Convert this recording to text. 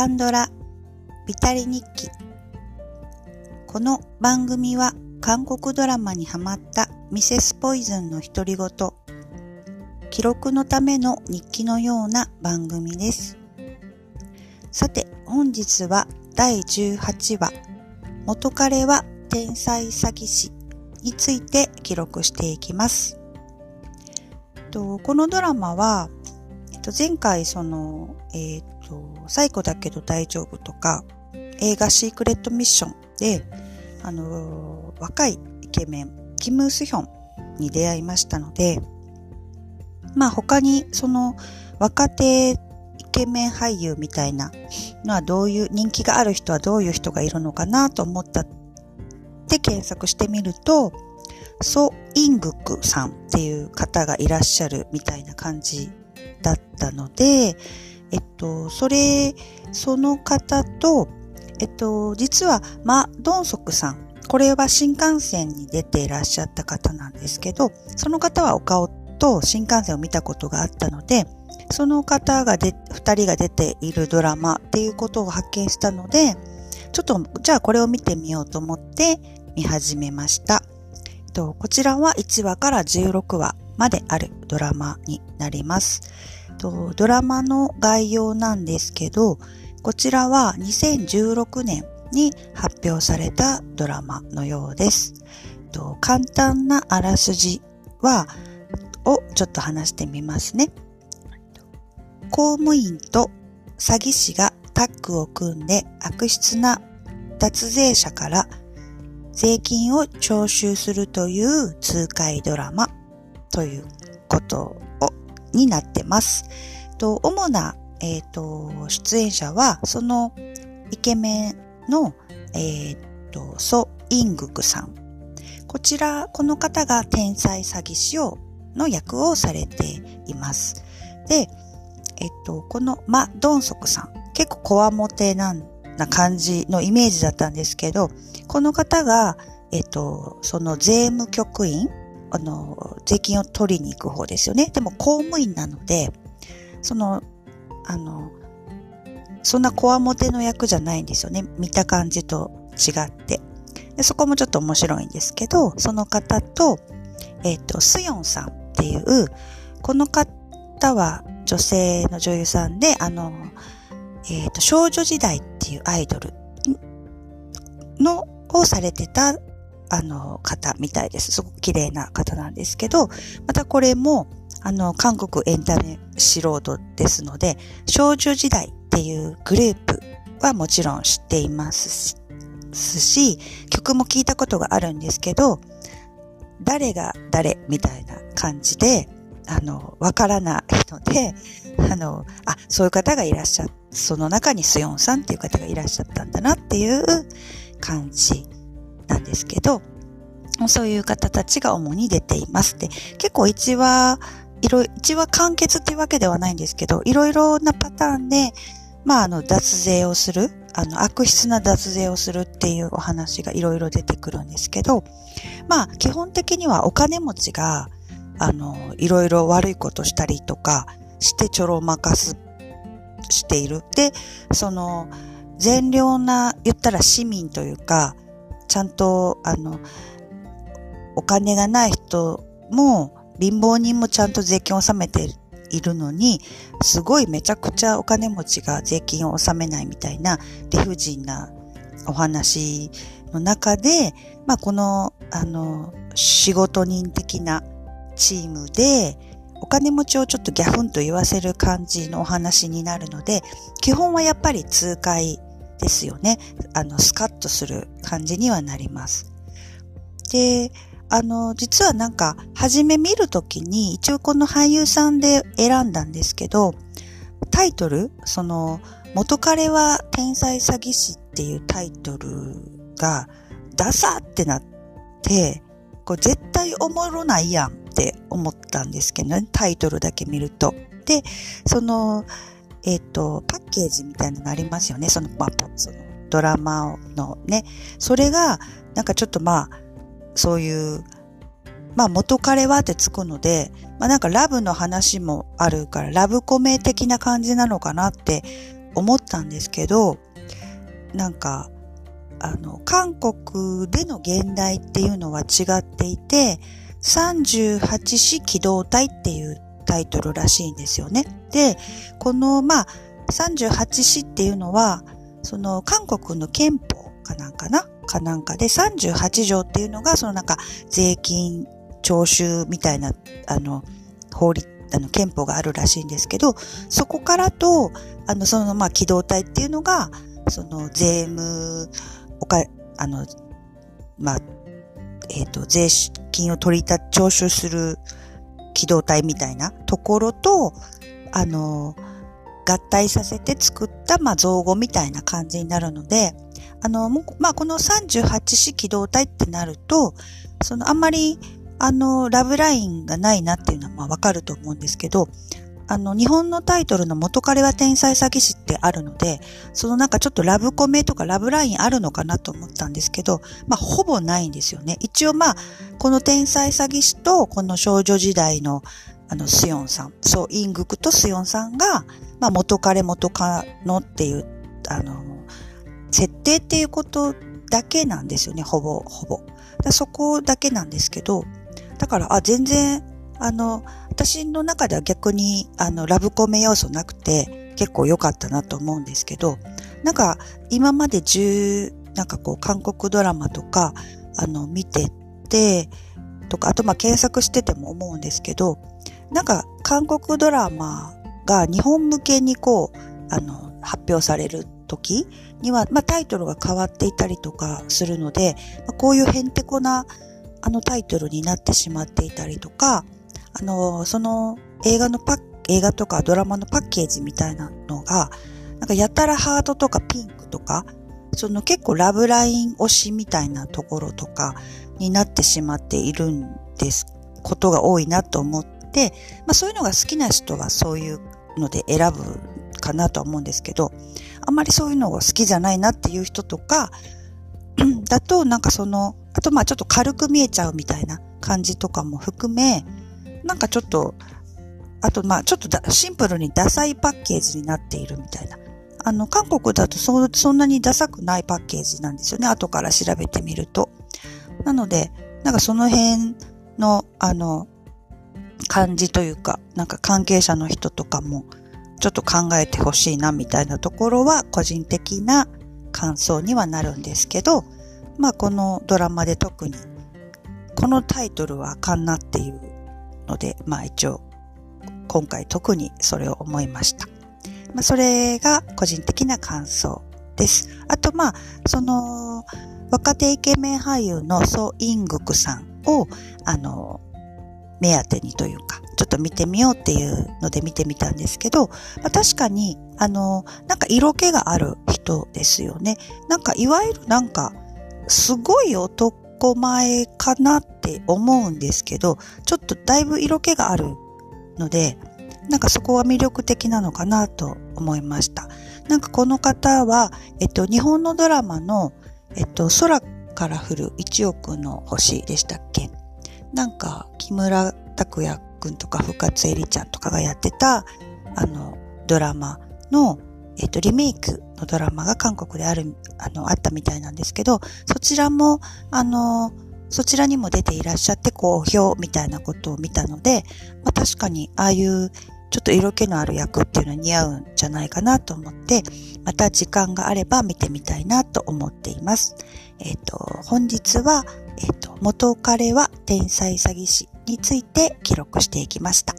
カンドラビタリ日記。この番組は韓国ドラマにハマったミセスポイズンの独り言記録のための日記のような番組です。さて本日は第18話元彼は天才詐欺師について記録していきます。このドラマは前回その、え、ー、と、最後だけど大丈夫とか、映画シークレットミッションで、あの、若いイケメン、キム・スヒョンに出会いましたので、まあ他にその若手イケメン俳優みたいなのはどういう、人気がある人はどういう人がいるのかなと思ったって検索してみると、ソ・イングクさんっていう方がいらっしゃるみたいな感じだったので、えっと、それ、その方と、えっと、実は、マ・ドンソクさん。これは新幹線に出ていらっしゃった方なんですけど、その方はお顔と新幹線を見たことがあったので、その方がで、二人が出ているドラマっていうことを発見したので、ちょっと、じゃあこれを見てみようと思って見始めました。こちらは1話から16話まであるドラマになります。とドラマの概要なんですけど、こちらは2016年に発表されたドラマのようです。と簡単なあらすじは、をちょっと話してみますね。公務員と詐欺師がタッグを組んで悪質な脱税者から税金を徴収するという痛快ドラマということになってます。と主な、え、ー、と出演者はそのイケメンの、え、ー、とソ・イングクさん。こちら、この方が天才詐欺師をの役をされています。で、えっと、このマ・ドンソクさん、結構コワモテなな感じのイメージだったんですけど、この方が、えっと、その税務局員、あの、税金を取りに行く方ですよね。でも公務員なので、その、あの、そんなコアモテの役じゃないんですよね。見た感じと違って。でそこもちょっと面白いんですけど、その方と、えっ、と、スヨンさんっていう、この方は女性の女優さんで、あの、えっ、ー、と、少女時代っていうアイドルの、をされてた、あの、方みたいです。すごく綺麗な方なんですけど、またこれも、あの、韓国エンタメ素人ですので、少女時代っていうグループはもちろん知っていますし、曲も聞いたことがあるんですけど、誰が誰みたいな感じで、あの、わからないので、あの、あ、そういう方がいらっしゃっその中にスヨンさんっていう方がいらっしゃったんだなっていう感じなんですけど、そういう方たちが主に出ています。で、結構一話、いろ、一話完結っていうわけではないんですけど、いろいろなパターンで、まあ、あの、脱税をする、あの、悪質な脱税をするっていうお話がいろいろ出てくるんですけど、まあ、基本的にはお金持ちが、あの、いろいろ悪いことしたりとかしてちょろまかすしている。で、その、善良な、言ったら市民というか、ちゃんと、あの、お金がない人も、貧乏人もちゃんと税金を納めているのに、すごいめちゃくちゃお金持ちが税金を納めないみたいな理不尽なお話の中で、まあ、この、あの、仕事人的なチームで、お金持ちをちょっとギャフンと言わせる感じのお話になるので、基本はやっぱり痛快ですよね。あの、スカッとする感じにはなります。で、あの、実はなんか、初め見るときに、一応この俳優さんで選んだんですけど、タイトル、その、元彼は天才詐欺師っていうタイトルが、ダサってなって、これ絶対おもろないやんって思ったんですけどね、タイトルだけ見ると。で、その、えっ、ー、と、パッケージみたいなのがありますよね、その、まあ、そのドラマのね。それが、なんかちょっとまあ、そういう、まあ元彼はってつくので、まあなんかラブの話もあるから、ラブコメ的な感じなのかなって思ったんですけど、なんか、あの、韓国での現代っていうのは違っていて、38市機動隊っていうタイトルらしいんですよね。で、この、まあ、38市っていうのは、その韓国の憲法かなんかな？かなんかで38条っていうのが、そのなんか税金徴収みたいな、あの、法律、あの、憲法があるらしいんですけど、そこからと、あの、その、まあ、機動隊っていうのが、その、税務、おか、あの、まあ、えっ、ー、と、税金を取りた、徴収する機動隊みたいなところと、あの、合体させて作った、まあ、造語みたいな感じになるので、あの、まあ、この38式機動隊ってなると、そのあんまり、あの、ラブラインがないなっていうのはまわかると思うんですけど、あの、日本のタイトルの元彼は天才詐欺師ってあるので、そのなんかちょっとラブコメとかラブラインあるのかなと思ったんですけど、まあ、ほぼないんですよね。一応まあ、この天才詐欺師と、この少女時代の、あの、スヨンさん、そう、イングクとスヨンさんが、まあ、元彼元カノっていう、あの、設定っていうことだけなんですよね、ほぼ、ほぼ。そこだけなんですけど、だから、あ、全然、あの、私の中では逆に、あの、ラブコメ要素なくて、結構良かったなと思うんですけど、なんか、今まで十、なんかこう、韓国ドラマとか、あの、見てて、とか、あとまあ検索してても思うんですけど、なんか韓国ドラマが日本向けにこう、あの、発表される時には、まあタイトルが変わっていたりとかするので、まあ、こういうへんてこなあのタイトルになってしまっていたりとか、あの、その映画のパッ、映画とかドラマのパッケージみたいなのが、なんかやたらハートとかピンクとか、その結構ラブライン推しみたいなところとかになってしまっているんです、ことが多いなと思って、でまあそういうのが好きな人はそういうので選ぶかなとは思うんですけど、あんまりそういうのが好きじゃないなっていう人とか、だとなんかその、あとまあちょっと軽く見えちゃうみたいな感じとかも含め、なんかちょっと、あとまあちょっとシンプルにダサいパッケージになっているみたいな。あの、韓国だとそそんなにダサくないパッケージなんですよね。後から調べてみると。なので、なんかその辺の、あの、感じというか、なんか関係者の人とかも、ちょっと考えてほしいなみたいなところは、個人的な感想にはなるんですけど、まあこのドラマで特に、このタイトルはあかんなっていうので、まあ一応、今回特にそれを思いました。まあそれが個人的な感想です。あとまあ、その、若手イケメン俳優のソ・イングクさんを、あの、目当てにというか、ちょっと見てみようっていうので見てみたんですけど、まあ、確かに、あの、なんか色気がある人ですよね。なんかいわゆるなんか、すごい男前かなって思うんですけど、ちょっとだいぶ色気があるので、なんかそこは魅力的なのかなと思いました。なんかこの方は、えっと、日本のドラマの、えっと、空から降る1億の星でしたっけ？なんか、木村拓哉くんとか深津絵里ちゃんとかがやってた、あの、ドラマの、えっ、と、リメイクのドラマが韓国である、あの、あったみたいなんですけど、そちらも、あの、そちらにも出ていらっしゃって好評みたいなことを見たので、まあ、確かにああいうちょっと色気のある役っていうのは似合うんじゃないかなと思って、また時間があれば見てみたいなと思っています。えっ、ー、と、本日は、えっ、ー、と、元彼は天才詐欺師について記録していきました。